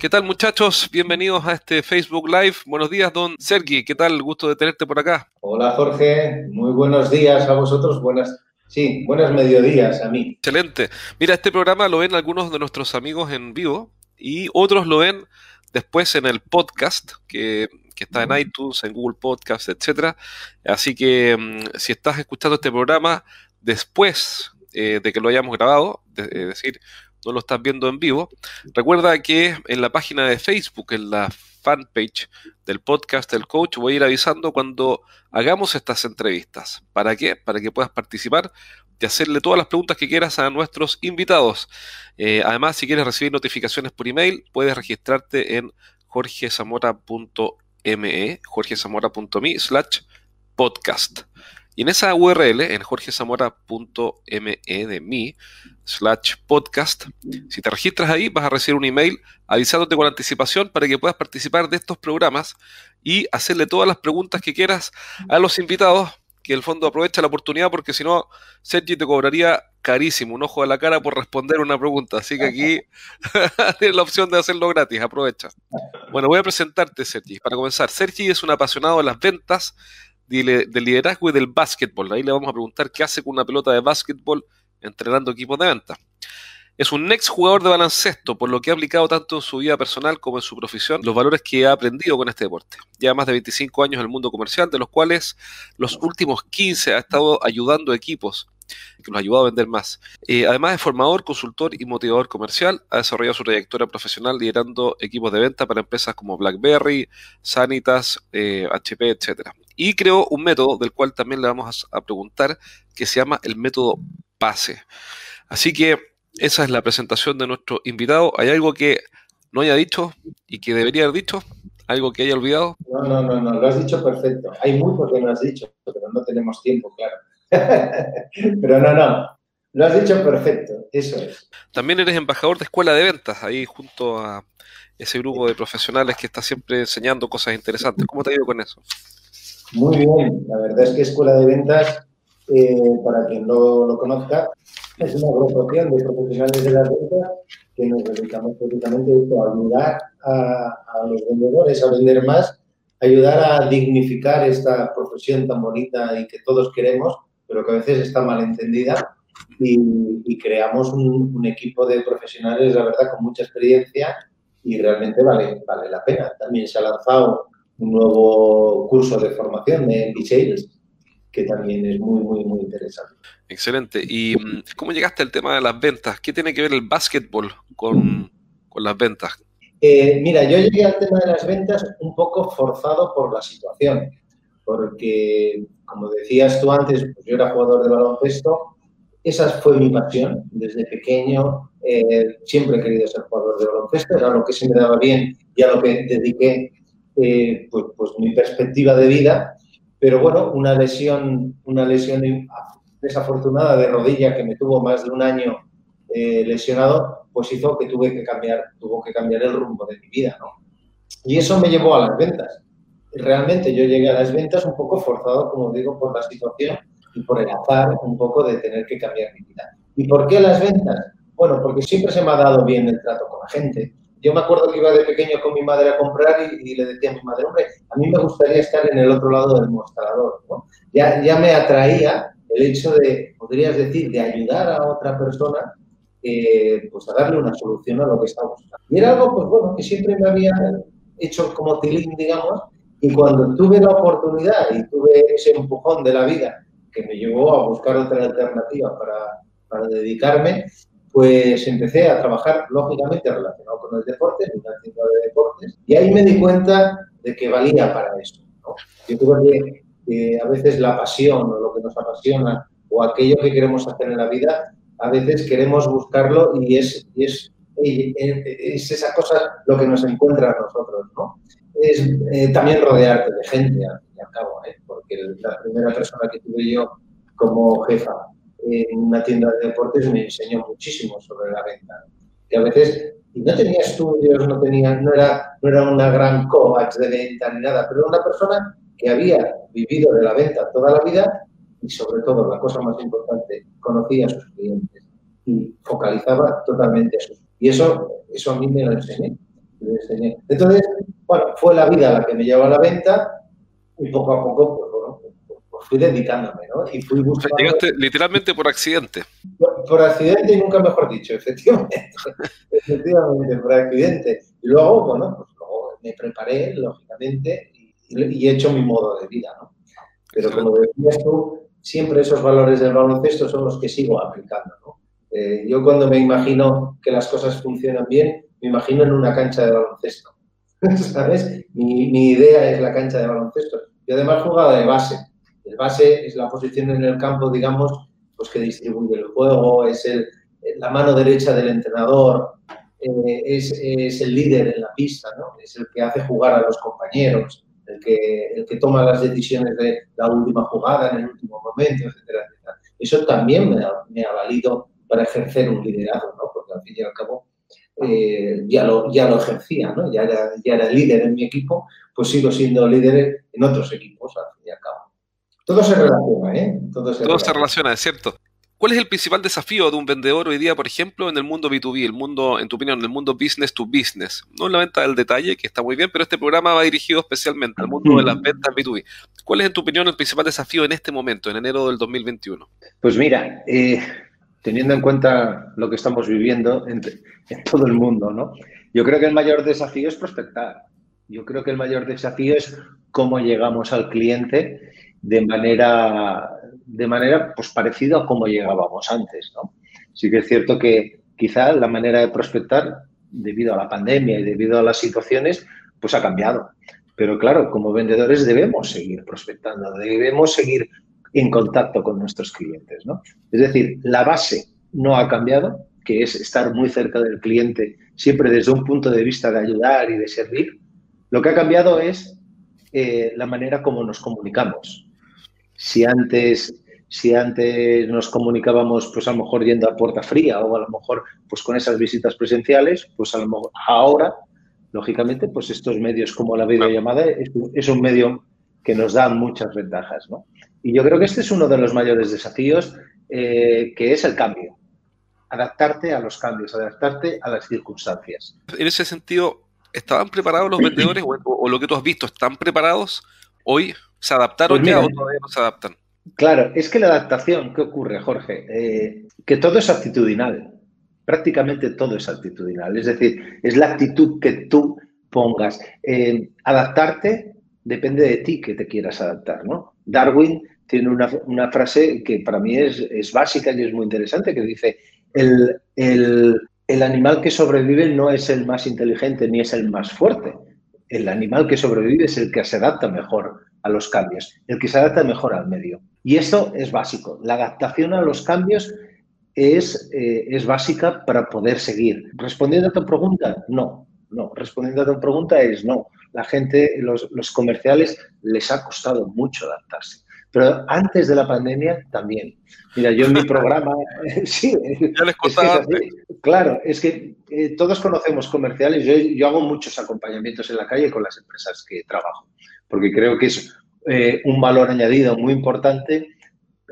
¿Qué tal muchachos? Bienvenidos a este Facebook Live. Buenos días, don Sergi. ¿Qué tal? Gusto de tenerte por acá. Hola Jorge, muy buenos días a vosotros. Buenas, sí, buenos mediodías a mí. Excelente. Mira, este programa lo ven algunos de nuestros amigos en vivo y otros lo ven después en el podcast que, está en iTunes, en Google Podcast, etcétera. Así que mm, si estás escuchando este programa después eh, de que lo hayamos grabado, es decir, no lo estás viendo en vivo, recuerda que en la página de Facebook, en la fanpage del podcast del coach, voy a ir avisando cuando hagamos estas entrevistas. ¿Para qué? Para que puedas participar y hacerle todas las preguntas que quieras a nuestros invitados. Eh, además, si quieres recibir notificaciones por email, puedes registrarte en jorgezamora.me, jorgezamora.me slash podcast. Y en esa URL, en jorgezamora.me de mí, slash podcast, si te registras ahí, vas a recibir un email avisándote con anticipación para que puedas participar de estos programas y hacerle todas las preguntas que quieras a los invitados, que el fondo aprovecha la oportunidad porque si no, Sergi te cobraría carísimo, un ojo a la cara por responder una pregunta. Así que aquí tienes la opción de hacerlo gratis, aprovecha. Bueno, voy a presentarte, Sergi. Para comenzar, Sergi es un apasionado de las ventas, del liderazgo y del básquetbol. Ahí le vamos a preguntar qué hace con una pelota de básquetbol entrenando equipos de venta. Es un ex jugador de baloncesto, por lo que ha aplicado tanto en su vida personal como en su profesión los valores que ha aprendido con este deporte. Lleva más de 25 años en el mundo comercial, de los cuales los últimos 15 ha estado ayudando equipos que nos ha ayudado a vender más. Eh, además es formador, consultor y motivador comercial. Ha desarrollado su trayectoria profesional liderando equipos de venta para empresas como BlackBerry, Sanitas, HP, eh, etc. Y creó un método del cual también le vamos a preguntar, que se llama el método PASE. Así que esa es la presentación de nuestro invitado. ¿Hay algo que no haya dicho y que debería haber dicho? ¿Algo que haya olvidado? No, no, no, no, lo has dicho perfecto. Hay mucho que no has dicho, pero no tenemos tiempo, claro. pero no, no, lo has dicho perfecto, eso es. También eres embajador de Escuela de Ventas, ahí junto a ese grupo de profesionales que está siempre enseñando cosas interesantes. ¿Cómo te ha ido con eso? Muy bien, la verdad es que Escuela de Ventas, eh, para quien no lo conozca, es una agrupación de profesionales de las ventas que nos dedicamos precisamente a ayudar a, los vendedores a vender más, ayudar a dignificar esta profesión tan bonita y que todos queremos, pero que a veces está mal entendida. Y, creamos un, equipo de profesionales, la verdad, con mucha experiencia y realmente vale, vale la pena. También se ha lanzado un nuevo curso de formación de MB que también es muy, muy, muy interesante. Excelente. ¿Y mm, cómo llegaste al tema de las ventas? ¿Qué tiene que ver el básquetbol con, las ventas? Eh, mira, yo llegué al tema de las ventas un poco forzado por la situación, porque, como decías tú antes, pues yo era jugador de baloncesto, esa fue mi pasión desde pequeño, eh, siempre he querido ser jugador de baloncesto, era lo que se me daba bien y a lo que dediqué eh, pues, pues mi perspectiva de vida pero bueno, una lesión, una lesión desafortunada de rodilla que me tuvo más de un año eh, lesionado, pues hizo que tuve que cambiar, tuvo que cambiar el rumbo de mi vida, ¿no? Y eso me llevó a las ventas. Realmente yo llegué a las ventas un poco forzado, como digo, por la situación y por el azar un poco de tener que cambiar mi vida. ¿Y por qué las ventas? Bueno, porque siempre se me ha dado bien el trato con la gente. Yo me acuerdo que iba de pequeño con mi madre a comprar y, le decía a mi madre, hombre, a mí me gustaría estar en el otro lado del mostrador. Ya, ya me atraía el hecho de, podrías decir, de ayudar a otra persona eh, pues a darle una solución a lo que está buscando. Y era algo, pues bueno, que siempre me había hecho como tilín, digamos, y cuando tuve la oportunidad y tuve ese empujón de la vida que me llevó a buscar otra alternativa para, para dedicarme, pues empecé a trabajar lógicamente relacionado con el deporte, en una tienda de deportes, y ahí me di cuenta de que valía para eso. Yo creo que a veces la pasión o lo que nos apasiona o aquello que queremos hacer en la vida, a veces queremos buscarlo y es, es, es esa cosa lo que nos encuentra a nosotros. ¿no? Es eh, también rodearte de gente, al fin y al cabo, ¿eh? porque la primera persona que tuve yo como jefa en una tienda de deportes me enseñó muchísimo sobre la venta. Que a veces, y no tenía estudios, no, tenía, no, era, no era una gran coach de venta ni nada, pero una persona que había vivido de la venta toda la vida y sobre todo, la cosa más importante, conocía a sus clientes y focalizaba totalmente a sus. Y eso, eso a mí me lo enseñé. Entonces, bueno, fue la vida la que me llevó a la venta y poco a poco, pues fui dedicándome, ¿no? Y fui buscando... Llegaste literalmente por accidente. Por, accidente y nunca mejor dicho, efectivamente. efectivamente, por accidente. Y luego, bueno, pues luego me preparé, lógicamente, y, he hecho mi modo de vida, ¿no? Pero como decías tú, siempre esos valores del baloncesto son los que sigo aplicando, ¿no? Eh, yo cuando me imagino que las cosas funcionan bien, me imagino en una cancha de baloncesto. ¿Sabes? Mi, mi, idea es la cancha de baloncesto. Yo además jugaba de base. El base es la posición en el campo, digamos, pues que distribuye el juego, es la mano derecha del entrenador, eh, es, el líder en la pista. Es el que hace jugar a los compañeros, el que, toma las decisiones de la última jugada en el último momento, etcétera, etcétera. Eso también me ha, valido para ejercer un liderazgo. Porque al fin y al cabo eh, ya, lo, ya lo ejercía. Ya era, ya era líder en mi equipo, pues sigo siendo líder en otros equipos, al fin y al cabo. Todo se relaciona, ¿eh? Todo se, Todo relaciona. se relaciona, es cierto. ¿Cuál es el principal desafío de un vendedor hoy día, por ejemplo, en el mundo B2B, el mundo, en tu opinión, en el mundo business to business? No en la venta del detalle, que está muy bien, pero este programa va dirigido especialmente al mundo de las ventas B2B. ¿Cuál es, en tu opinión, el principal desafío en este momento, en enero del 2021? Pues mira, eh, teniendo en cuenta lo que estamos viviendo en, todo el mundo, ¿no? Yo creo que el mayor desafío es prospectar. Yo creo que el mayor desafío es cómo llegamos al cliente de manera, de manera pues, parecida a cómo llegábamos antes, ¿no? Sí que es cierto que quizá la manera de prospectar, debido a la pandemia y debido a las situaciones, pues ha cambiado. Pero claro, como vendedores debemos seguir prospectando, debemos seguir en contacto con nuestros clientes. ¿no? Es decir, la base no ha cambiado, que es estar muy cerca del cliente, siempre desde un punto de vista de ayudar y de servir. Lo que ha cambiado es eh, la manera como nos comunicamos. Si antes, si antes nos comunicábamos, pues a lo mejor yendo a puerta fría o a lo mejor pues con esas visitas presenciales, pues a lo mejor ahora, lógicamente, pues estos medios como la videollamada es, es un medio que nos da muchas ventajas, ¿no? Y yo creo que este es uno de los mayores desafíos, eh, que es el cambio. Adaptarte a los cambios, adaptarte a las circunstancias. En ese sentido, ¿estaban preparados los vendedores o, lo que tú has visto, están preparados hoy? ¿Se adaptaron pues ya o todavía no se adaptan? Claro, es que la adaptación, ¿qué ocurre, Jorge? Eh, que todo es actitudinal. Prácticamente todo es actitudinal. Es decir, es la actitud que tú pongas. Eh, adaptarte depende de ti que te quieras adaptar, ¿no? Darwin tiene una, frase que para mí es, básica y es muy interesante, que dice, el, el, animal que sobrevive no es el más inteligente ni es el más fuerte. El animal que sobrevive es el que se adapta mejor a los cambios, el que se adapta mejor al medio. Y esto es básico. La adaptación a los cambios es, eh, es básica para poder seguir. Respondiendo a tu pregunta, no, no. Respondiendo a tu pregunta es no la gente, los, los comerciales, les ha costado mucho adaptarse. Pero antes de la pandemia también. Mira, yo en mi programa, sí, ya les claro, es que eh, todos conocemos comerciales. Yo, yo, hago muchos acompañamientos en la calle con las empresas que trabajo, porque creo que es eh, un valor añadido muy importante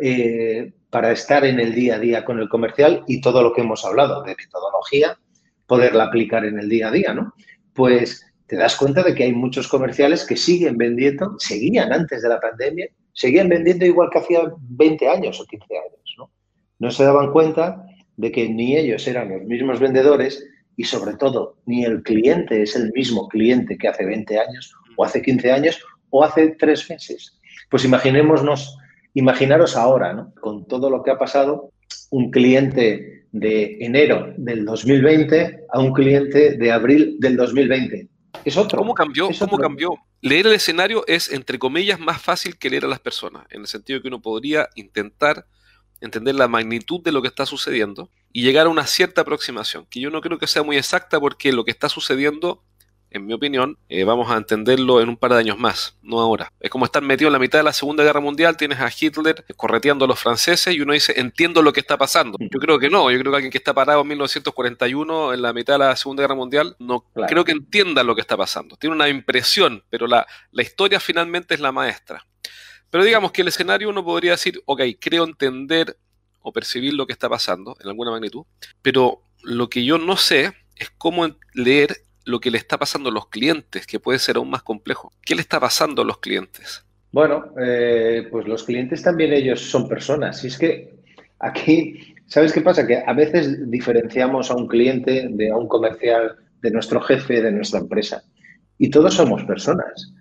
eh, para estar en el día a día con el comercial y todo lo que hemos hablado de metodología, poderla aplicar en el día a día, ¿no? Pues te das cuenta de que hay muchos comerciales que siguen vendiendo, seguían antes de la pandemia, seguían vendiendo igual que hacía 20 años o 15 años. ¿no? no se daban cuenta de que ni ellos eran los mismos vendedores y sobre todo ni el cliente es el mismo cliente que hace 20 años o hace 15 años o hace tres meses. Pues imaginémonos, imaginaros ahora, ¿no? con todo lo que ha pasado, un cliente de enero del 2020 a un cliente de abril del 2020 es otro. ¿Cómo cambió? ¿Cómo cambió? Leer el escenario es, entre comillas, más fácil que leer a las personas, en el sentido de que uno podría intentar entender la magnitud de lo que está sucediendo y llegar a una cierta aproximación, que yo no creo que sea muy exacta porque lo que está sucediendo en mi opinión, eh, vamos a entenderlo en un par de años más, no ahora. Es como estar metido en la mitad de la Segunda Guerra Mundial, tienes a Hitler correteando a los franceses y uno dice, entiendo lo que está pasando. Mm. Yo creo que no, yo creo que alguien que está parado en 1941, en la mitad de la Segunda Guerra Mundial, no creo que entienda lo que está pasando. Tiene una impresión, pero la, la historia finalmente es la maestra. Pero digamos que el escenario uno podría decir, ok, creo entender o percibir lo que está pasando en alguna magnitud, pero lo que yo no sé es cómo leer lo que le está pasando a los clientes, que puede ser aún más complejo. ¿Qué le está pasando a los clientes? Bueno, eh, pues los clientes también ellos son personas. Y es que aquí, ¿sabes qué pasa? Que a veces diferenciamos a un cliente de a un comercial, de nuestro jefe, de nuestra empresa. Y todos somos personas.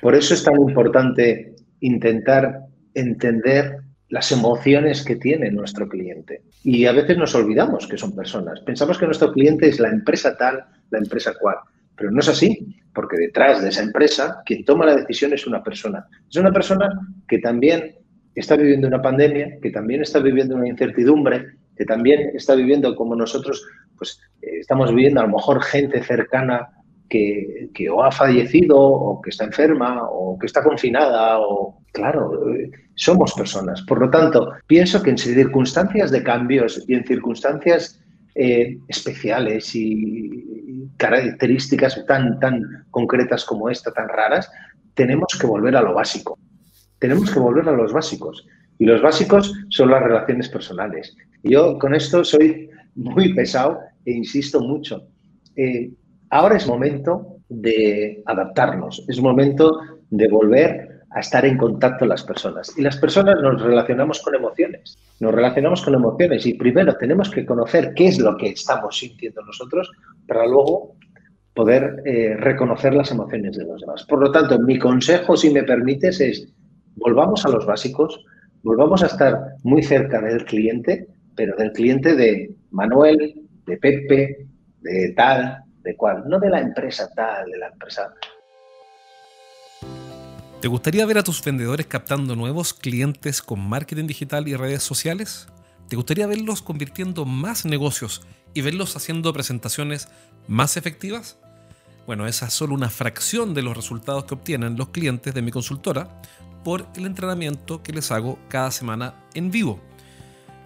Por eso es tan importante intentar entender las emociones que tiene nuestro cliente. Y a veces nos olvidamos que son personas. Pensamos que nuestro cliente es la empresa tal, la empresa cual. Pero no es así, porque detrás de esa empresa, quien toma la decisión es una persona. Es una persona que también está viviendo una pandemia, que también está viviendo una incertidumbre, que también está viviendo como nosotros, pues eh, estamos viviendo a lo mejor gente cercana que, que, o ha fallecido o que está enferma o que está confinada o claro, eh, somos personas. Por lo tanto, pienso que en circunstancias de cambios y en circunstancias eh, especiales y características tan, tan concretas como esta, tan raras, tenemos que volver a lo básico. Tenemos que volver a los básicos. Y los básicos son las relaciones personales. Yo con esto soy muy pesado e insisto mucho. Eh, ahora es momento de adaptarnos, es momento de volver a estar en contacto las personas. Y las personas nos relacionamos con emociones, nos relacionamos con emociones y primero tenemos que conocer qué es lo que estamos sintiendo nosotros para luego poder eh, reconocer las emociones de los demás. Por lo tanto, mi consejo, si me permites, es volvamos a los básicos, volvamos a estar muy cerca del cliente, pero del cliente de Manuel, de Pepe, de tal, de cual, no de la empresa tal, de la empresa ¿Te gustaría ver a tus vendedores captando nuevos clientes con marketing digital y redes sociales? ¿Te gustaría verlos convirtiendo más negocios y verlos haciendo presentaciones más efectivas? Bueno, esa es solo una fracción de los resultados que obtienen los clientes de mi consultora por el entrenamiento que les hago cada semana en vivo.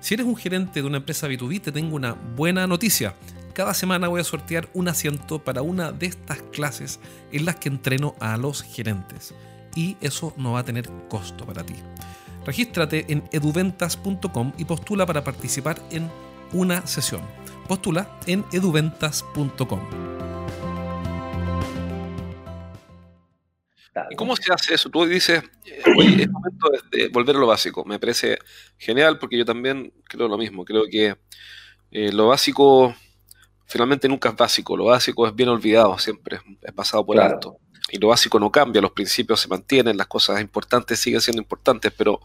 Si eres un gerente de una empresa B2B, te tengo una buena noticia. Cada semana voy a sortear un asiento para una de estas clases en las que entreno a los gerentes y eso no va a tener costo para ti. Regístrate en eduventas.com y postula para participar en una sesión. Postula en eduventas.com. ¿Y cómo se hace eso? Tú dices, oye, es momento de volver a lo básico. Me parece genial porque yo también creo lo mismo. Creo que eh, lo básico finalmente nunca es básico. Lo básico es bien olvidado siempre, es pasado por alto y lo básico no cambia, los principios se mantienen, las cosas importantes siguen siendo importantes, pero,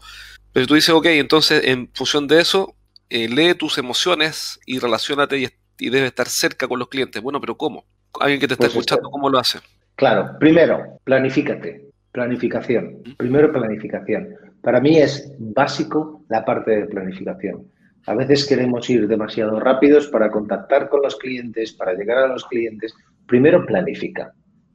pero tú dices, ok, entonces en función de eso, eh, lee tus emociones y relacionate y, y debe estar cerca con los clientes. Bueno, pero ¿cómo? Alguien que te está pues escuchando, ¿cómo lo hace? Claro, primero, planifícate, planificación. Primero, planificación. Para mí es básico la parte de planificación. A veces queremos ir demasiado rápidos para contactar con los clientes, para llegar a los clientes. Primero, planifica.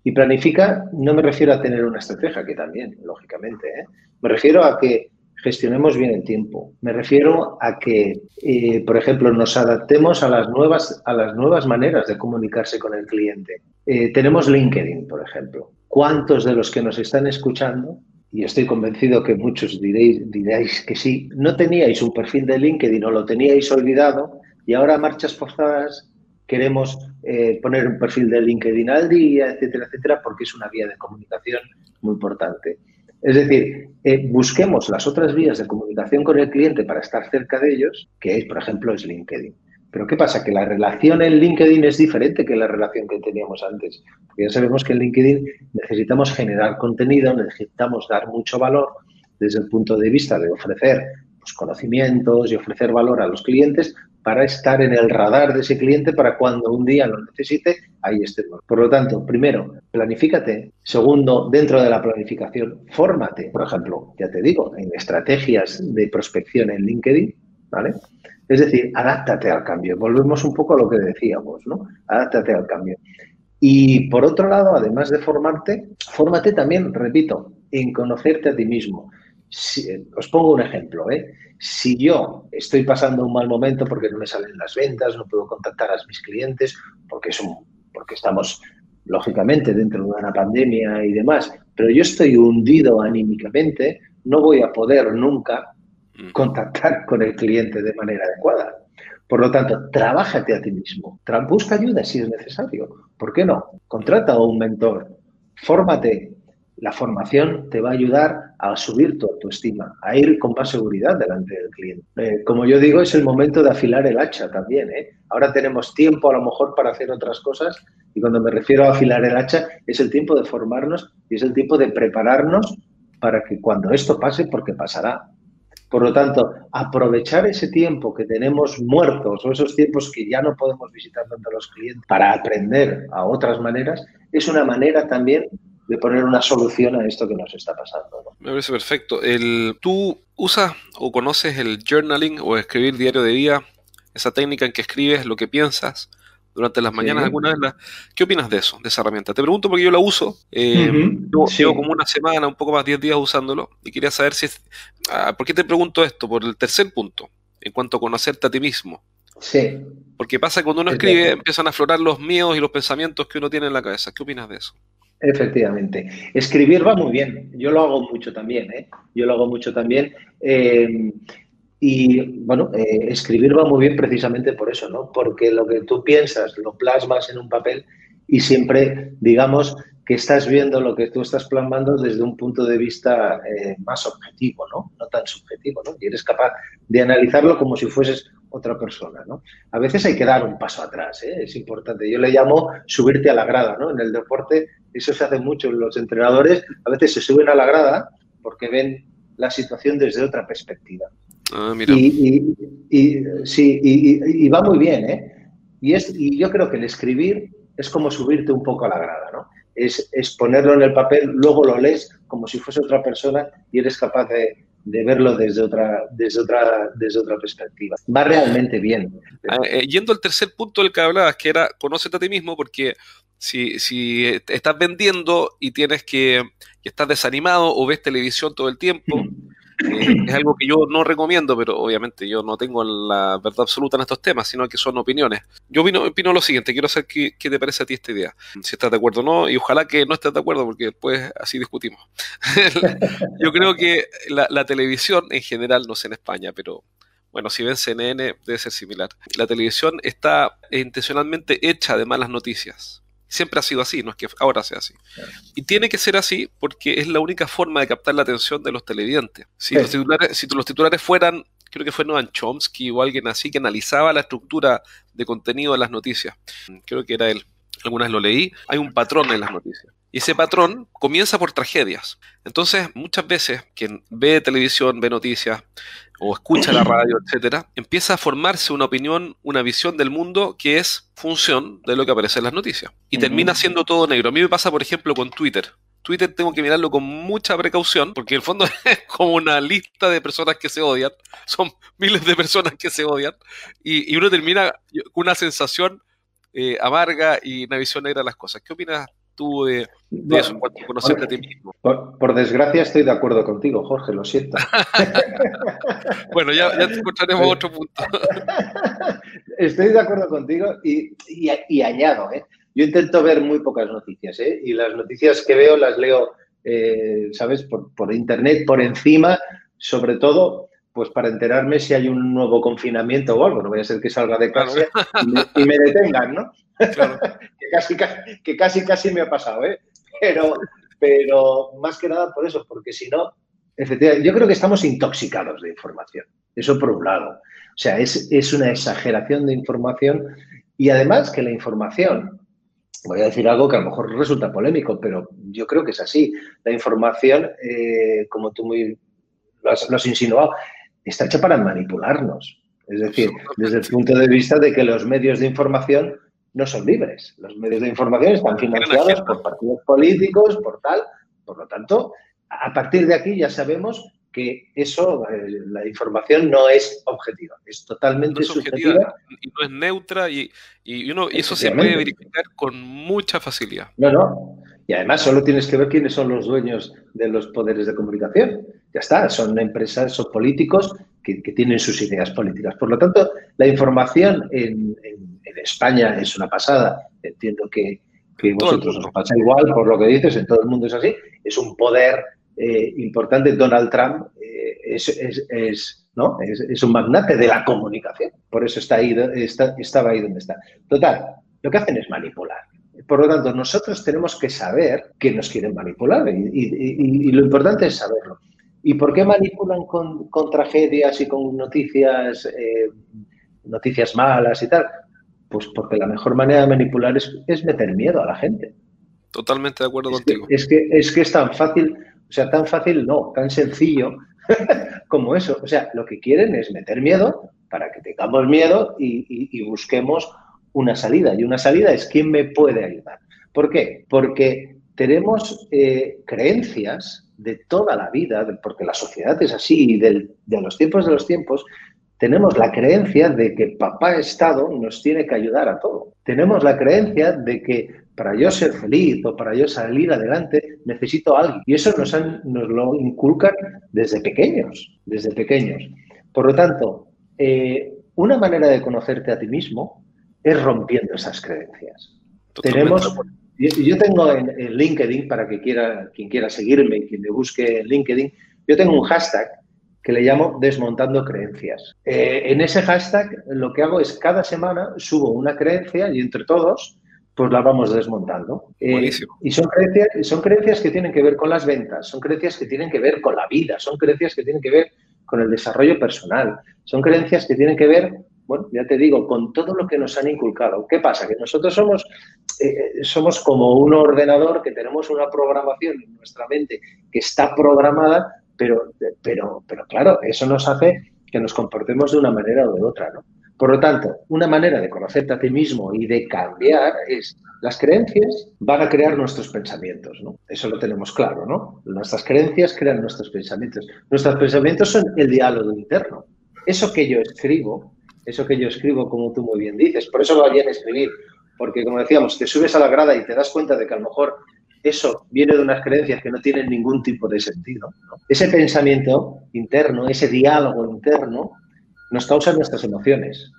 Y planifica, no me refiero a tener una estrategia, que también, lógicamente, ¿eh? me refiero a que gestionemos bien el tiempo. Me refiero a que, eh, por ejemplo, nos adaptemos a las nuevas, a las nuevas maneras de comunicarse con el cliente. Eh, tenemos LinkedIn, por ejemplo. ¿Cuántos de los que nos están escuchando, y estoy convencido que muchos diréis, diréis que sí, no teníais un perfil de LinkedIn o lo teníais olvidado y ahora marchas forzadas queremos eh, poner un perfil de LinkedIn al día, etcétera, etcétera, porque es una vía de comunicación muy importante. Es decir, eh, busquemos las otras vías de comunicación con el cliente para estar cerca de ellos, que es, por ejemplo, es LinkedIn. Pero ¿qué pasa? Que la relación en LinkedIn es diferente que la relación que teníamos antes. Porque ya sabemos que en LinkedIn necesitamos generar contenido, necesitamos dar mucho valor desde el punto de vista de ofrecer pues, conocimientos y ofrecer valor a los clientes, para estar en el radar de ese cliente para cuando un día lo necesite, ahí esté. Por lo tanto, primero, planifícate. Segundo, dentro de la planificación, fórmate. Por ejemplo, ya te digo, en estrategias de prospección en LinkedIn, ¿vale? Es decir, adáptate al cambio. Volvemos un poco a lo que decíamos, ¿no? Adáptate al cambio. Y por otro lado, además de formarte, fórmate también, repito, en conocerte a ti mismo. Os pongo un ejemplo, ¿eh? Si yo estoy pasando un mal momento porque no me salen las ventas, no puedo contactar a mis clientes, porque, es porque estamos, lógicamente, dentro de una pandemia y demás, pero yo estoy hundido anímicamente, no voy a poder nunca mm. contactar con el cliente de manera adecuada. Por lo tanto, trabájate a ti mismo, busca ayuda si es necesario. ¿Por qué no? Contrata a un mentor, fórmate. La formación te va a ayudar a subir tu autoestima, a ir con más seguridad delante del cliente. Eh, como yo digo, es el momento de afilar el hacha también. ¿eh? Ahora tenemos tiempo a lo mejor para hacer otras cosas y cuando me refiero a afilar el hacha es el tiempo de formarnos y es el tiempo de prepararnos para que cuando esto pase, porque pasará, por lo tanto, aprovechar ese tiempo que tenemos muertos o esos tiempos que ya no podemos visitar tanto a los clientes para aprender a otras maneras, es una manera también de poner una solución a esto que nos está pasando. Me parece perfecto. El, ¿Tú usas o conoces el journaling o escribir diario de día? Esa técnica en que escribes lo que piensas durante las mañanas alguna vez. ¿Qué opinas de eso, de esa herramienta? Te pregunto porque yo la uso. Eh, llevo como una semana, un poco más, 10 días usándolo y quería saber si es... Ah, ¿Por qué te pregunto esto? Por el tercer punto, en cuanto a conocerte a ti mismo. Sí. Porque pasa que cuando uno escribe, empiezan a aflorar los miedos y los pensamientos que uno tiene en la cabeza. ¿Qué opinas de eso? Efectivamente. Escribir va muy bien. Yo lo hago mucho también, ¿eh? Yo lo hago mucho también. Eh, y bueno, eh, escribir va muy bien precisamente por eso, ¿no? Porque lo que tú piensas lo plasmas en un papel y siempre, digamos, que estás viendo lo que tú estás plasmando desde un punto de vista eh, más objetivo, ¿no? No tan subjetivo, ¿no? Y eres capaz de analizarlo como si fueses otra persona, ¿no? A veces hay que dar un paso atrás, ¿eh? es importante. Yo le llamo subirte a la grada, ¿no? En el deporte eso se hace mucho. Los entrenadores a veces se suben a la grada porque ven la situación desde otra perspectiva. Ah, y, y, sí, y, va muy bien, ¿eh? Y, es, y yo creo que el escribir es como subirte un poco a la grada, ¿no? Es, es ponerlo en el papel, luego lo lees como si fuese otra persona y eres capaz de, de verlo desde otra, desde, otra, desde otra perspectiva. Va realmente bien. Ah, eh, yendo al tercer punto del que hablabas, que era conócete a ti mismo, porque si, si estás vendiendo y tienes que, que estás desanimado o ves televisión todo el tiempo, eh, es algo que yo no recomiendo, pero obviamente yo no tengo la verdad absoluta en estos temas, sino que son opiniones. Yo opino, lo siguiente, quiero saber qué, te parece a ti esta idea, si estás de acuerdo o no, y ojalá que no estés de acuerdo, porque después así discutimos. yo creo que la, la televisión en general, no sé en España, pero bueno, si ven CNN debe ser similar. La televisión está intencionalmente hecha de malas noticias. Siempre ha sido así, no es que ahora sea así. Y tiene que ser así porque es la única forma de captar la atención de los televidentes. Si, los, titulares, si los titulares fueran, creo que fue Noam Chomsky o alguien así que analizaba la estructura de contenido de las noticias, creo que era él, algunas lo leí, hay un patrón en las noticias. Y ese patrón comienza por tragedias. Entonces, muchas veces quien ve televisión, ve noticias o escucha la radio, etcétera, empieza a formarse una opinión, una visión del mundo que es función de lo que aparece en las noticias. Y termina siendo todo negro. A mí me pasa, por ejemplo, con Twitter. Twitter tengo que mirarlo con mucha precaución, porque en el fondo es como una lista de personas que se odian. Son miles de personas que se odian. Y, uno termina con una sensación eh, amarga y una visión negra de las cosas. ¿Qué opinas tú de, eso conocerte a ti mismo? Por, desgracia estoy de acuerdo contigo, Jorge, lo siento. bueno, ya, ya encontraremos otro punto. estoy de acuerdo contigo y, y, añado, ¿eh? yo intento ver muy pocas noticias ¿eh? y las noticias que veo las leo, eh, ¿sabes?, por, por internet, por encima, sobre todo pues para enterarme si hay un nuevo confinamiento o algo. No voy a ser que salga de clase y, me, detengan, ¿no? que, casi, que casi, casi me ha pasado, ¿eh? Pero, pero más que nada por eso, porque si no, efectivamente, yo creo que estamos intoxicados de información. Eso por un lado. O sea, es, es una exageración de información y además que la información, voy a decir algo que a lo mejor resulta polémico, pero yo creo que es así. La información, eh, como tú muy lo has, lo has insinuado, está hecha para manipularnos. Es decir, desde el punto de vista de que los medios de información no son libres. Los medios de información están financiados por partidos políticos, por tal. Por lo tanto, a partir de aquí ya sabemos que eso, eh, la información no es objetiva, es totalmente subjetiva. Y no es neutra y, y, uno, y eso se puede verificar con mucha facilidad. No, no. Y además solo tienes que ver quiénes son los dueños de los poderes de comunicación. Ya está, son empresas, son políticos que, tienen sus ideas políticas. Por lo tanto, la información en, España es una pasada. Entiendo que, que vosotros os pasa igual por lo que dices, en todo el mundo es así. Es un poder eh, importante, Donald Trump eh, es, ¿no? Es, un magnate de la comunicación, por eso está ahí, está, estaba ahí donde está. Total, lo que hacen es manipular. Por lo tanto, nosotros tenemos que saber que nos quieren manipular y, lo importante es saberlo. ¿Y por qué manipulan con, tragedias y con noticias, eh, noticias malas y tal? Pues porque la mejor manera de manipular es, meter miedo a la gente. Totalmente de acuerdo contigo. es, que, es que es tan fácil, o sea, tan fácil no, tan sencillo como eso. O sea, lo que quieren es meter miedo para que tengamos miedo y, busquemos una salida. Y una salida es quién me puede ayudar. ¿Por qué? Porque tenemos eh, creencias de toda la vida, porque la sociedad es así, y de los tiempos de los tiempos, tenemos la creencia de que papá Estado nos tiene que ayudar a todo. Tenemos la creencia de que para yo ser feliz o para yo salir adelante necesito a alguien. Y eso nos, nos lo inculcan desde pequeños, desde pequeños. Por lo tanto, eh, una manera de conocerte a ti mismo es rompiendo esas creencias. Tenemos, yo tengo en, LinkedIn, para que quiera, quien quiera seguirme, quien me busque en LinkedIn, yo tengo un hashtag que le llamo desmontando creencias. Eh, en ese hashtag lo que hago es cada semana subo una creencia y entre todos pues la vamos desmontando. Eh, y son creencias, son creencias que tienen que ver con las ventas, son creencias que tienen que ver con la vida, son creencias que tienen que ver con el desarrollo personal, son creencias que tienen que ver, bueno, ya te digo, con todo lo que nos han inculcado. ¿Qué pasa? Que nosotros somos, eh, somos como un ordenador que tenemos una programación en nuestra mente que está programada, pero, pero, pero claro, eso nos hace que nos comportemos de una manera o de otra, ¿no? Por lo tanto, una manera de conocerte a ti mismo y de cambiar es las creencias van a crear nuestros pensamientos, ¿no? Eso lo tenemos claro, ¿no? Nuestras creencias crean nuestros pensamientos. Nuestros pensamientos son el diálogo interno. Eso que yo escribo, eso que yo escribo, como tú muy bien dices, por eso va bien escribir, porque como decíamos, te subes a la grada y te das cuenta de que a lo mejor eso viene de unas creencias que no tienen ningún tipo de sentido. Ese pensamiento interno, ese diálogo interno, nos causan nuestras emociones.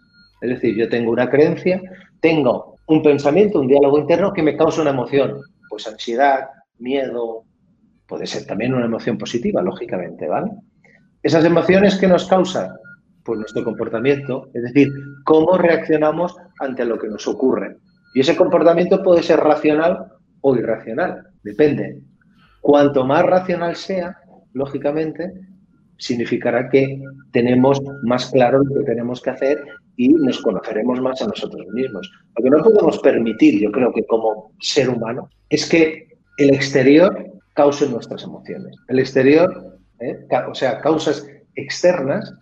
Es decir, yo tengo una creencia, tengo un pensamiento, un diálogo interno que me causa una emoción. Pues ansiedad, miedo, puede ser también una emoción positiva, lógicamente, ¿vale? Esas emociones que nos causan, pues nuestro comportamiento, es decir, cómo reaccionamos ante lo que nos ocurre. Y ese comportamiento puede ser racional o irracional, depende. Cuanto más racional sea, lógicamente, significará que tenemos más claro lo que tenemos que hacer y nos conoceremos más a nosotros mismos. Lo que no podemos permitir, yo creo que como ser humano, es que el exterior cause nuestras emociones. El exterior, ¿eh? o sea, causas externas,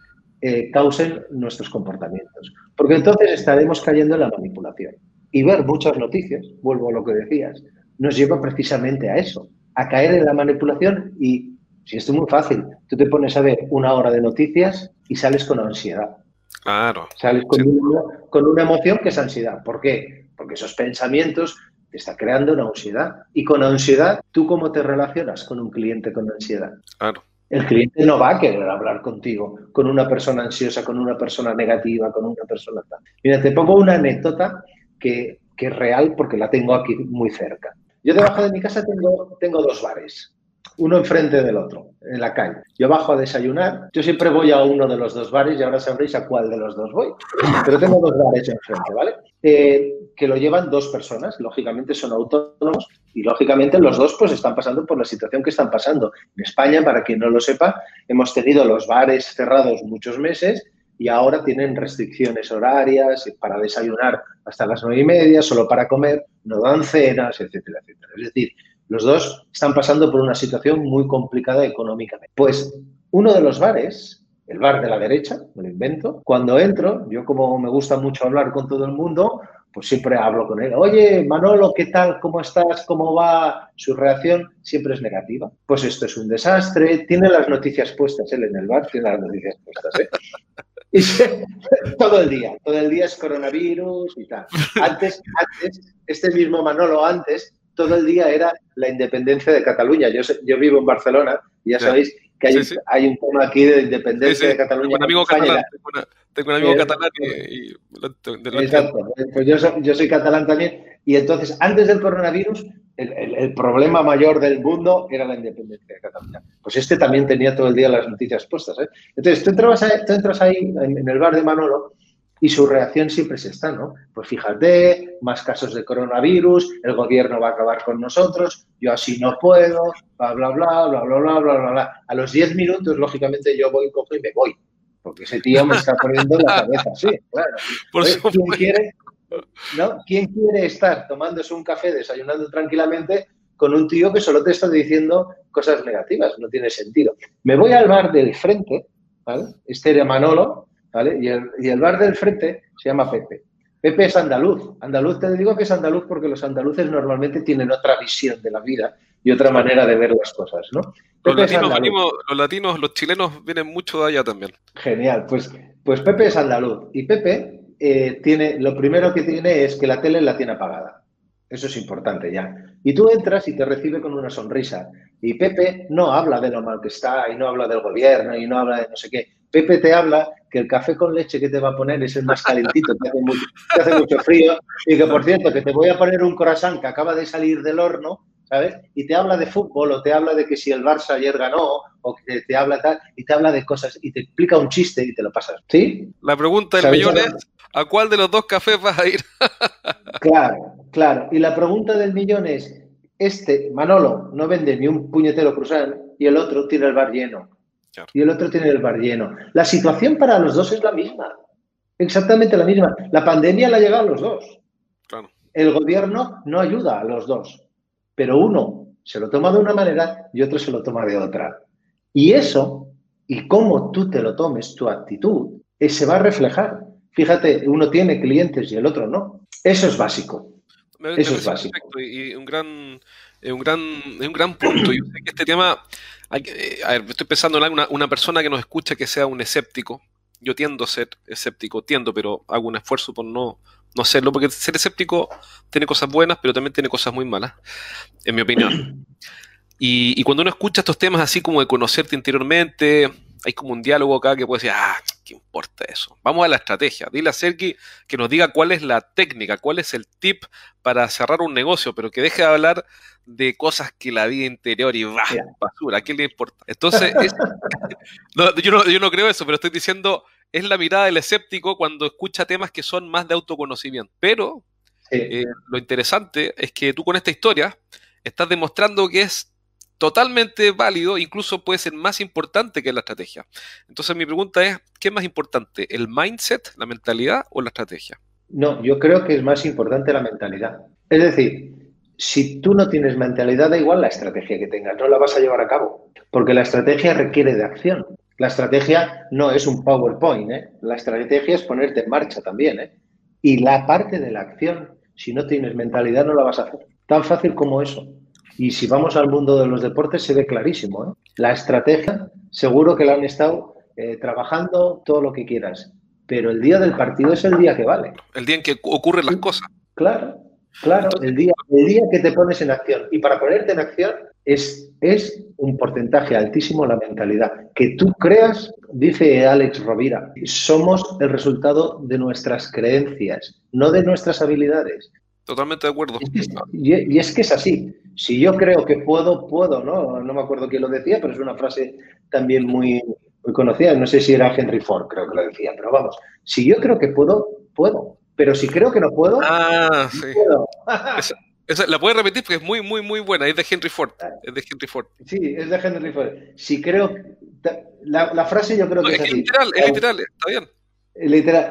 eh, causen nuestros comportamientos. Porque entonces estaremos cayendo en la manipulación. Y ver muchas noticias, vuelvo a lo que decías, nos lleva precisamente a eso, a caer en la manipulación y si esto es muy fácil, tú te pones a ver una hora de noticias y sales con ansiedad. Claro. Sales con, una, con una emoción que es ansiedad. ¿Por qué? Porque esos pensamientos te están creando una ansiedad. Y con ansiedad, ¿tú cómo te relacionas con un cliente con ansiedad? Claro. El cliente no va a querer hablar contigo, con una persona ansiosa, con una persona negativa, con una persona tal. Mira, te pongo una anécdota que, que es real porque la tengo aquí muy cerca. Yo debajo de mi casa tengo, tengo dos bares uno enfrente del otro, en la calle. Yo bajo a desayunar, yo siempre voy a uno de los dos bares y ahora sabréis a cuál de los dos voy. Pero tengo dos bares enfrente, ¿vale? Eh, que lo llevan dos personas, lógicamente son autónomos y lógicamente los dos pues están pasando por la situación que están pasando. En España, para quien no lo sepa, hemos tenido los bares cerrados muchos meses y ahora tienen restricciones horarias para desayunar hasta las nueve y media, solo para comer, no dan cenas, etcétera, etcétera. Es decir, los dos están pasando por una situación muy complicada económicamente. Pues uno de los bares, el bar de la derecha, me lo invento, cuando entro, yo como me gusta mucho hablar con todo el mundo, pues siempre hablo con él. Oye, Manolo, ¿qué tal? ¿Cómo estás? ¿Cómo va? Su reacción siempre es negativa. Pues esto es un desastre. Tiene las noticias puestas él en el bar, tiene las noticias puestas, ¿eh? Y todo el día, todo el día es coronavirus y tal. Antes, antes, este mismo Manolo antes todo el día era la independencia de Cataluña. Yo, yo vivo en Barcelona y ya sabéis que hay, un tema aquí de independencia de Cataluña. Tengo un amigo catalán, tengo, un amigo eh, catalán y... exacto, pues yo soy, catalán también. Y entonces, antes del coronavirus, el, problema mayor del mundo era la independencia de Cataluña. Pues este también tenía todo el día las noticias puestas. ¿eh? Entonces, tú, entras ahí en, el bar de Manolo y su reacción siempre es esta, ¿no? Pues fíjate, más casos de coronavirus, el gobierno va a acabar con nosotros, yo así no puedo, bla, bla, bla, bla, bla, bla, bla, bla, A los 10 minutos, lógicamente, yo voy, cojo y me voy, porque ese tío me está poniendo la cabeza, sí, claro. Por ¿Quién quiere, ¿no? ¿Quién quiere estar tomándose un café, desayunando tranquilamente con un tío que solo te está diciendo cosas negativas? No tiene sentido. Me voy al bar del frente, ¿vale? Este era Manolo, ¿vale? Y el, y el bar del frente se llama Pepe. Pepe es andaluz. Andaluz te digo que es andaluz porque los andaluces normalmente tienen otra visión de la vida y otra manera de ver las cosas, ¿no? Los latinos, los latinos, los chilenos vienen mucho de allá también. Genial, pues, pues Pepe es andaluz y Pepe eh, tiene, lo primero que tiene es que la tele la tiene apagada. Eso es importante ya. Y tú entras y te recibe con una sonrisa. Y Pepe no habla de lo mal que está, y no habla del gobierno, y no habla de no sé qué. Pepe te habla que el café con leche que te va a poner es el más calentito, que hace mucho, hace mucho frío, y que por cierto, que te voy a poner un corazón que acaba de salir del horno, ¿sabes? Y te habla de fútbol, o te habla de que si el Barça ayer ganó, o que te habla tal, y te habla de cosas, y te explica un chiste y te lo pasas. ¿Sí? La pregunta del millón es, ¿a cuál de los dos cafés vas a ir? claro, claro. Y la pregunta del millón es, este, Manolo, no vende ni un puñetero cruzán y el otro tiene el bar lleno. Y el otro tiene el bar lleno. La situación para los dos es la misma. Exactamente la misma. La pandemia la ha llegado a los dos. El gobierno no ayuda a los dos pero uno se lo toma de una manera y otro se lo toma de otra. Y eso, y cómo tú te lo tomes, tu actitud, eh, se va a reflejar. Fíjate, uno tiene clientes y el otro no. Eso es básico. Eso es básico. Y un gran, un gran, un gran punto. Yo sé que este tema, eh, a ver, estoy pensando en una, una persona que nos escucha que sea un escéptico. Yo tiendo a ser escéptico, tiendo, pero hago un esfuerzo por no, no serlo, porque ser escéptico tiene cosas buenas, pero también tiene cosas muy malas, en mi opinión. Y, cuando uno escucha estos temas así como de conocerte interiormente, hay como un diálogo acá que puede decir, ah, ¿qué importa eso? Vamos a la estrategia. Dile a Sergi que nos diga cuál es la técnica, cuál es el tip para cerrar un negocio, pero que deje de hablar de cosas que la vida interior y va, basura, ¿a qué le importa? Entonces, yo, no, yo no creo eso, pero estoy diciendo, es la mirada del escéptico cuando escucha temas que son más de autoconocimiento. Pero eh, lo interesante es que tú con esta historia estás demostrando que es totalmente válido, incluso puede ser más importante que la estrategia. Entonces mi pregunta es, ¿qué es más importante, el mindset, la mentalidad o la estrategia? No, yo creo que es más importante la mentalidad. Es decir, si tú no tienes mentalidad, da igual la estrategia que tengas, no la vas a llevar a cabo, porque la estrategia requiere de acción. La estrategia no es un PowerPoint, ¿eh? la estrategia es ponerte en marcha también. ¿eh? Y la parte de la acción, si no tienes mentalidad, no la vas a hacer. Tan fácil como eso. Y si vamos al mundo de los deportes, se ve clarísimo. ¿eh? La estrategia, seguro que la han estado eh, trabajando todo lo que quieras, pero el día del partido es el día que vale. El día en que ocurren las cosas. Claro, claro, el, día, el día que te pones en acción. Y para ponerte en acción es, es un porcentaje altísimo la mentalidad. Que tú creas, dice Alex Rovira, somos el resultado de nuestras creencias, no de nuestras habilidades. Totalmente de acuerdo. Y, es que es así. Si yo creo que puedo, puedo, ¿no? No me acuerdo quién lo decía, pero es una frase también muy, muy conocida. No sé si era Henry Ford, creo que lo decía, pero vamos. Si yo creo que puedo, puedo. Pero si creo que no puedo, ah, sí. puedo. la puedes repetir porque es muy, muy, muy buena. Es de Henry Ford. Es de Henry Ford. Sí, es de Henry Ford. Si creo. La, frase yo creo que es, es literal, es literal, está bien. Literal,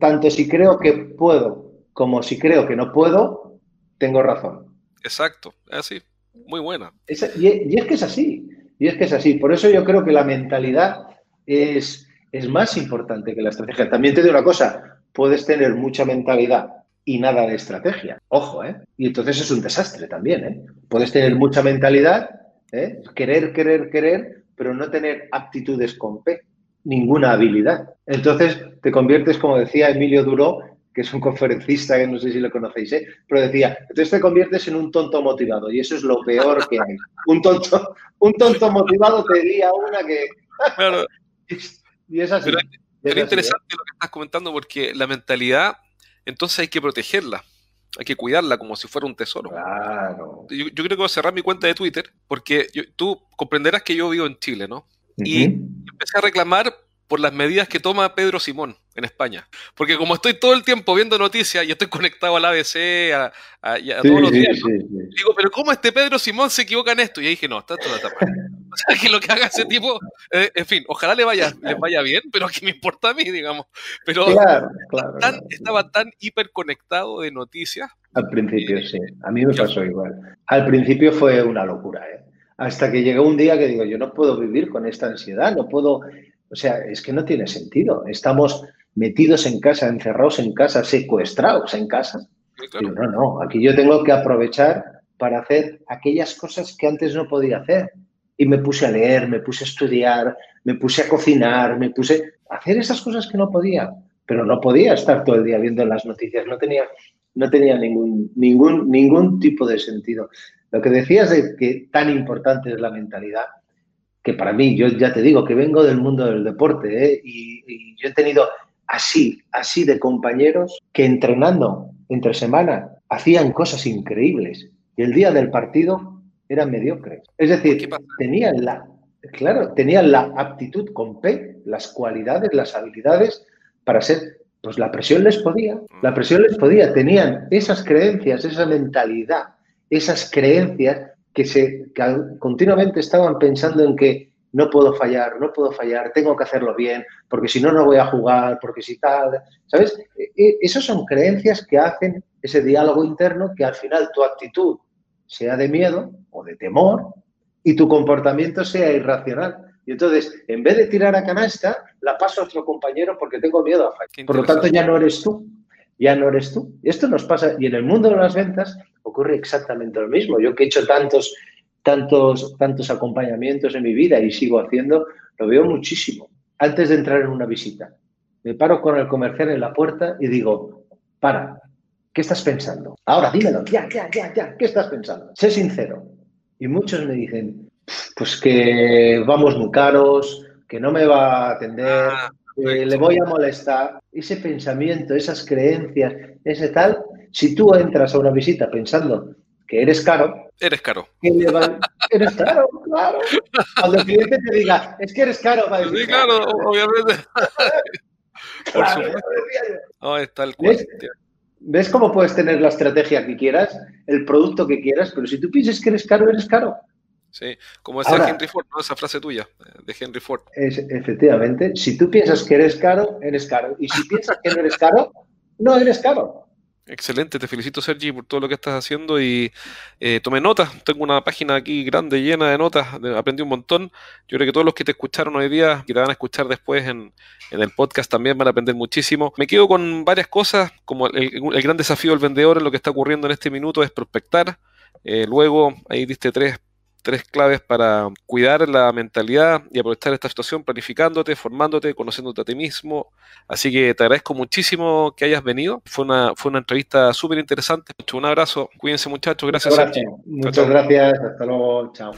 tanto si creo que puedo como si creo que no puedo, tengo razón. Exacto, es así. Muy buena. y, es que es así. Y es que es así. Por eso yo creo que la mentalidad es, es más importante que la estrategia. También te digo una cosa: puedes tener mucha mentalidad y nada de estrategia. Ojo, ¿eh? Y entonces es un desastre también, ¿eh? Puedes tener mucha mentalidad, ¿eh? querer, querer, querer, pero no tener aptitudes con P, ninguna habilidad. Entonces te conviertes, como decía Emilio Duró, que es un conferencista que no sé si lo conocéis, ¿eh? pero decía, entonces te conviertes en un tonto motivado y eso es lo peor que hay. Un tonto, un tonto motivado te diría una que... y es así. Pero, es interesante lo que estás comentando porque la mentalidad entonces hay que protegerla. hay que cuidarla como si fuera un tesoro. Claro. Yo, yo creo que voy a cerrar mi cuenta de Twitter porque yo- tú comprenderás que yo vivo en Chile, ¿no? Y empecé a reclamar por las medidas que toma Pedro Simón en España. Porque como estoy todo el tiempo viendo noticias y estoy conectado al ABC, a, a- y a Sí, todos los días, ¿no? sí, sí. digo, pero ¿cómo este Pedro Simón se equivoca en esto? Y ahí dije, no, está todo está mal. O sea, que lo que haga ese tipo, eh, en fin, ojalá le vaya, les vaya bien, pero que me importa a mí, digamos. Pero Claro, claro. tan- claro. estaba tan hiperconectado de noticias. Al principio, sí. A mí me pasó igual. Al principio fue una locura, ¿eh? Hasta que llegó un día que digo, yo no puedo vivir con esta ansiedad, no puedo, o sea, es que no tiene sentido. Estamos metidos en casa, encerrados en casa, secuestrados en casa. claro, no, no, aquí yo tengo que aprovechar para hacer aquellas cosas que antes no podía hacer. Y me puse a leer, me puse a estudiar, me puse a cocinar, me puse a hacer esas cosas que no podía. Pero no podía estar todo el día viendo las noticias, no tenía, no tenía ningún, ningún, ningún tipo de sentido. Lo que decías de que tan importante es la mentalidad, que para mí, yo ya te digo que vengo del mundo del deporte ¿eh? y, y yo he tenido así, así de compañeros que entrenando entre semana hacían cosas increíbles y el día del partido eran mediocres. Es ¿Qué decir, tenían la, claro, tenían la aptitud con P, las cualidades, las habilidades para ser, pues la presión les podía, la presión les podía, tenían esas creencias, esa mentalidad, esas creencias que se que continuamente estaban pensando en que no puedo fallar, no puedo fallar, tengo que hacerlo bien, porque si no, no voy a jugar, porque si tal, ¿sabes? E- e- Esas son creencias que hacen ese diálogo interno que al final tu actitud sea de miedo o de temor y tu comportamiento sea irracional. Y entonces, en vez de tirar a canasta, la paso a otro compañero porque tengo miedo a fallar. Por lo tanto, ya no eres tú, ya no eres tú. Esto nos pasa, y en el mundo de las ventas ocurre exactamente lo mismo. Yo que he hecho tantos, tantos, tantos acompañamientos en mi vida y sigo haciendo, lo veo muchísimo. Antes de entrar en una visita, me paro con el comercial en la puerta y digo, para, ¿qué estás pensando? Ahora, dímelo, ya, ya, ya, ya, ¿qué estás pensando? Sé sincero. Y muchos me dicen, pues que vamos muy caros, que no me va a atender, Perfecto. le voy a molestar. Ese pensamiento, esas creencias, ese tal, si tú entras a una visita pensando que eres caro, Eres caro. ¿qué le va- Eres caro, claro. Cuando el cliente te diga, es que eres caro, va a decir, Sí, claro, obviamente. Por claro. No, es tal cual. ¿Ves? ¿Ves cómo puedes tener la estrategia que quieras, el producto que quieras, pero si tú piensas que eres caro, eres caro? Sí, como decía Ahora- Henry Ford, ¿no? esa frase tuya, eh, de Henry Ford. Es, efectivamente, si tú piensas que eres caro, eres caro. Y si piensas que no eres caro, no eres caro. Excelente, te felicito Sergi por todo lo que estás haciendo y eh, tomé notas. Tengo una página aquí grande, llena de notas, aprendí un montón. Yo creo que todos los que te escucharon hoy día, que te van a escuchar después en, en el podcast también van a aprender muchísimo. Me quedo con varias cosas, como el, el gran desafío del vendedor en lo que está ocurriendo en este minuto es prospectar. Eh, luego, ahí diste tres, tres claves para cuidar la mentalidad y aprovechar esta situación, planificándote, formándote, conociéndote a ti mismo. Así que te agradezco muchísimo que hayas venido. Fue una, fue una entrevista súper interesante. Un abrazo. Cuídense muchachos. Gracias. Muchas gracias. Muchas gracias. Hasta luego. Chao.